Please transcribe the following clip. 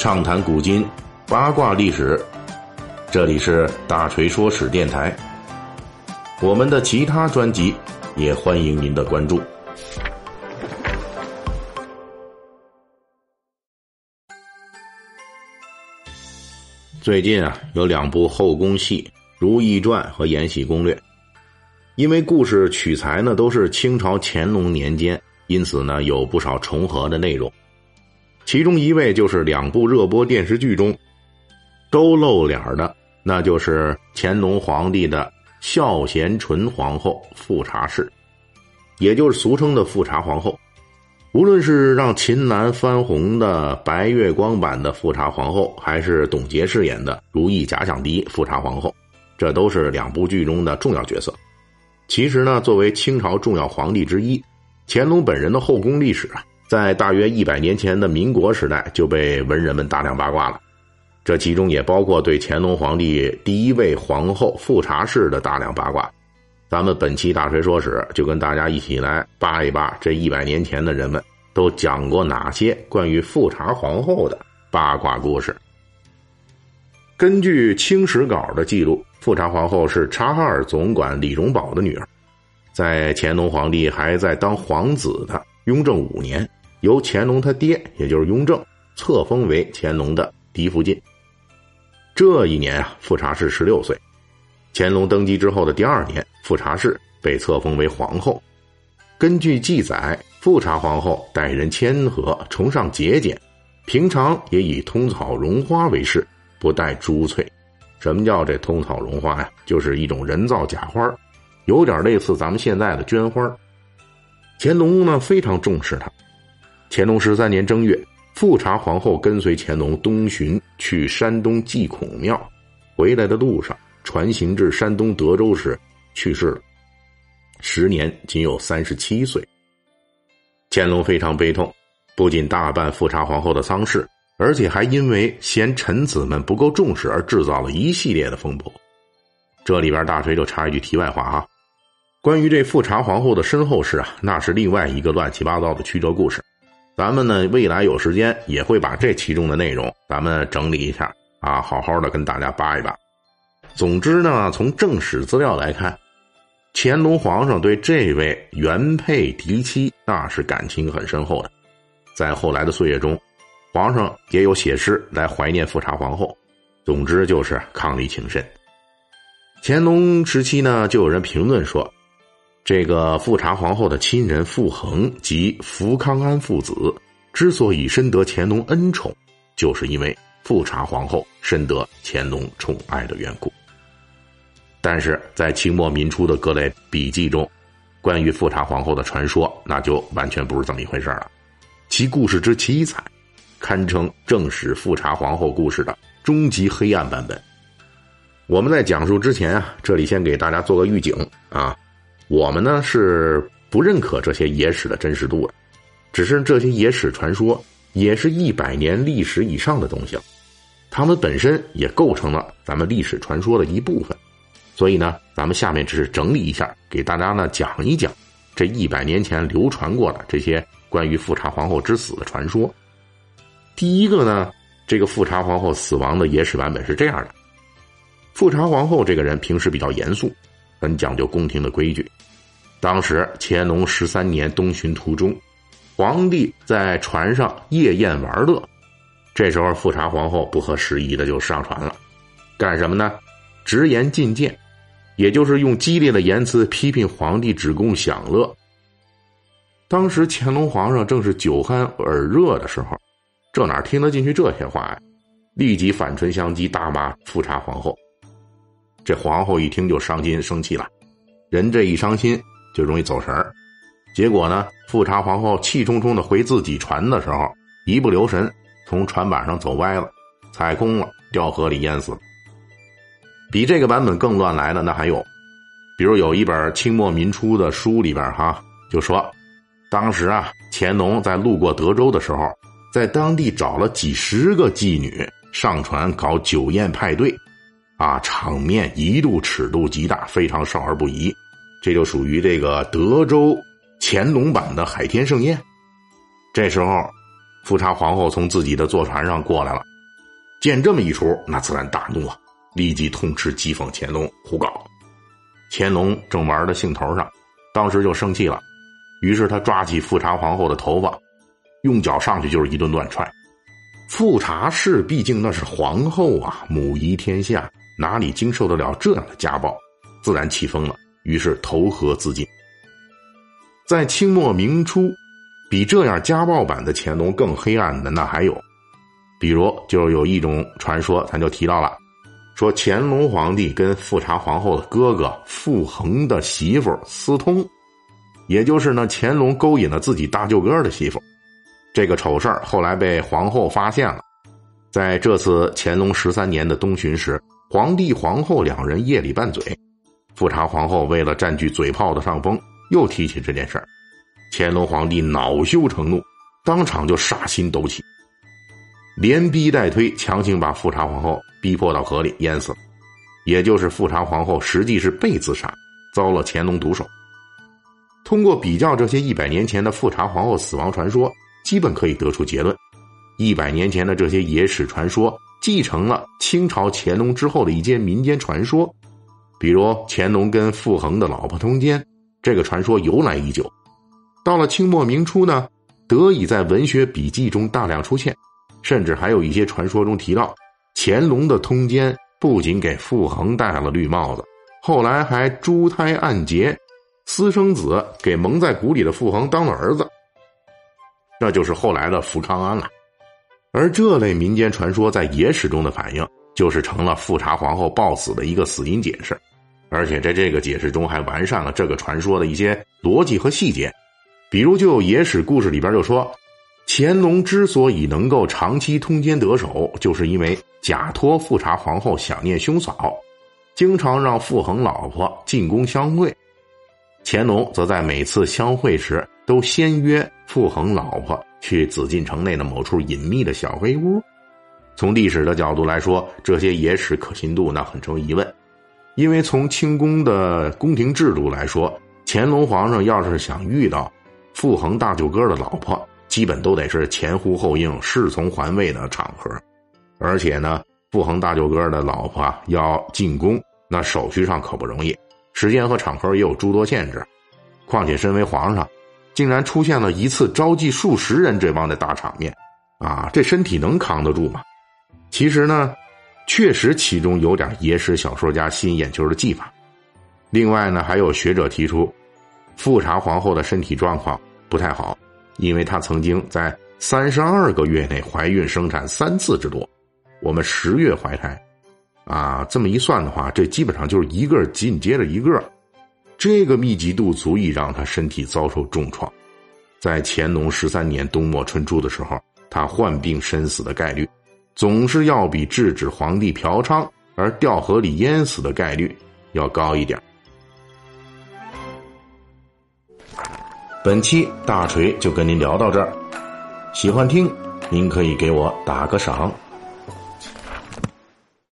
畅谈古今，八卦历史。这里是大锤说史电台。我们的其他专辑也欢迎您的关注。最近啊，有两部后宫戏《如懿传》和《延禧攻略》，因为故事取材呢都是清朝乾隆年间，因此呢有不少重合的内容。其中一位就是两部热播电视剧中都露脸的，那就是乾隆皇帝的孝贤纯皇后富察氏，也就是俗称的富察皇后。无论是让秦岚翻红的白月光版的富察皇后，还是董洁饰演的如懿假想敌富察皇后，这都是两部剧中的重要角色。其实呢，作为清朝重要皇帝之一，乾隆本人的后宫历史啊。在大约一百年前的民国时代，就被文人们大量八卦了。这其中也包括对乾隆皇帝第一位皇后富察氏的大量八卦。咱们本期大锤说史，就跟大家一起来扒一扒这一百年前的人们都讲过哪些关于富察皇后的八卦故事。根据《清史稿》的记录，富察皇后是察哈尔总管李荣保的女儿，在乾隆皇帝还在当皇子的雍正五年。由乾隆他爹，也就是雍正，册封为乾隆的嫡福晋。这一年啊，富察氏十六岁。乾隆登基之后的第二年，富察氏被册封为皇后。根据记载，富察皇后待人谦和，崇尚节俭，平常也以通草绒花为饰，不戴珠翠。什么叫这通草绒花呀？就是一种人造假花，有点类似咱们现在的绢花。乾隆呢，非常重视她。乾隆十三年正月，富察皇后跟随乾隆东巡去山东祭孔庙，回来的路上船行至山东德州时去世了，时年仅有三十七岁。乾隆非常悲痛，不仅大办富察皇后的丧事，而且还因为嫌臣子们不够重视而制造了一系列的风波。这里边大锤就插一句题外话啊，关于这富察皇后的身后事啊，那是另外一个乱七八糟的曲折故事。咱们呢，未来有时间也会把这其中的内容咱们整理一下啊，好好的跟大家扒一扒。总之呢，从正史资料来看，乾隆皇上对这位原配嫡妻那是感情很深厚的。在后来的岁月中，皇上也有写诗来怀念富察皇后。总之就是伉俪情深。乾隆时期呢，就有人评论说。这个富察皇后的亲人傅恒及福康安父子之所以深得乾隆恩宠，就是因为富察皇后深得乾隆宠爱的缘故。但是在清末民初的各类笔记中，关于富察皇后的传说，那就完全不是这么一回事了。其故事之凄惨，堪称正史富察皇后故事的终极黑暗版本。我们在讲述之前啊，这里先给大家做个预警啊。我们呢是不认可这些野史的真实度的，只是这些野史传说也是一百年历史以上的东西了，它们本身也构成了咱们历史传说的一部分，所以呢，咱们下面只是整理一下，给大家呢讲一讲这一百年前流传过的这些关于富察皇后之死的传说。第一个呢，这个富察皇后死亡的野史版本是这样的：富察皇后这个人平时比较严肃。很讲究宫廷的规矩。当时乾隆十三年东巡途中，皇帝在船上夜宴玩乐，这时候富察皇后不合时宜的就上船了，干什么呢？直言进谏，也就是用激烈的言辞批评皇帝只供享乐。当时乾隆皇上正是酒酣耳热的时候，这哪听得进去这些话呀？立即反唇相讥，大骂富察皇后。这皇后一听就伤心生气了，人这一伤心就容易走神儿，结果呢，富察皇后气冲冲的回自己船的时候，一不留神从船板上走歪了，踩空了，掉河里淹死了。比这个版本更乱来的那还有，比如有一本清末民初的书里边哈，就说，当时啊，乾隆在路过德州的时候，在当地找了几十个妓女上船搞酒宴派对。啊，场面一度尺度极大，非常少儿不宜，这就属于这个德州乾隆版的海天盛宴。这时候，富察皇后从自己的坐船上过来了，见这么一出，那自然大怒啊，立即痛斥讥讽乾隆胡搞。乾隆正玩的兴头上，当时就生气了，于是他抓起富察皇后的头发，用脚上去就是一顿乱踹。富察氏毕竟那是皇后啊，母仪天下，哪里经受得了这样的家暴？自然气疯了，于是投河自尽。在清末明初，比这样家暴版的乾隆更黑暗的那还有，比如就有一种传说，咱就提到了，说乾隆皇帝跟富察皇后的哥哥傅恒的媳妇私通，也就是呢乾隆勾引了自己大舅哥的媳妇，这个丑事后来被皇后发现了，在这次乾隆十三年的东巡时，皇帝皇后两人夜里拌嘴，富察皇后为了占据嘴炮的上风。又提起这件事儿，乾隆皇帝恼羞成怒，当场就杀心抖起，连逼带推，强行把富察皇后逼迫到河里淹死了。也就是富察皇后实际是被自杀，遭了乾隆毒手。通过比较这些一百年前的富察皇后死亡传说，基本可以得出结论：一百年前的这些野史传说继承了清朝乾隆之后的一些民间传说，比如乾隆跟傅恒的老婆通奸。这个传说由来已久，到了清末明初呢，得以在文学笔记中大量出现，甚至还有一些传说中提到，乾隆的通奸不仅给傅恒戴了绿帽子，后来还珠胎暗结，私生子给蒙在鼓里的傅恒当了儿子，这就是后来的福康安了。而这类民间传说在野史中的反应，就是成了富察皇后暴死的一个死因解释。而且在这个解释中，还完善了这个传说的一些逻辑和细节，比如就野史故事里边就说，乾隆之所以能够长期通奸得手，就是因为假托富察皇后想念兄嫂，经常让傅恒老婆进宫相会，乾隆则在每次相会时都先约傅恒老婆去紫禁城内的某处隐秘的小黑屋。从历史的角度来说，这些野史可信度那很成疑问。因为从清宫的宫廷制度来说，乾隆皇上要是想遇到傅恒大舅哥的老婆，基本都得是前呼后应、侍从环卫的场合。而且呢，傅恒大舅哥的老婆要进宫，那手续上可不容易，时间和场合也有诸多限制。况且身为皇上，竟然出现了一次召集数十人这帮的大场面，啊，这身体能扛得住吗？其实呢。确实，其中有点野史小说家吸引眼球的技法。另外呢，还有学者提出，富察皇后的身体状况不太好，因为她曾经在三十二个月内怀孕生产三次之多。我们十月怀胎，啊，这么一算的话，这基本上就是一个紧接着一个，这个密集度足以让她身体遭受重创。在乾隆十三年冬末春初的时候，她患病身死的概率。总是要比制止皇帝嫖娼而掉河里淹死的概率要高一点。本期大锤就跟您聊到这儿，喜欢听您可以给我打个赏。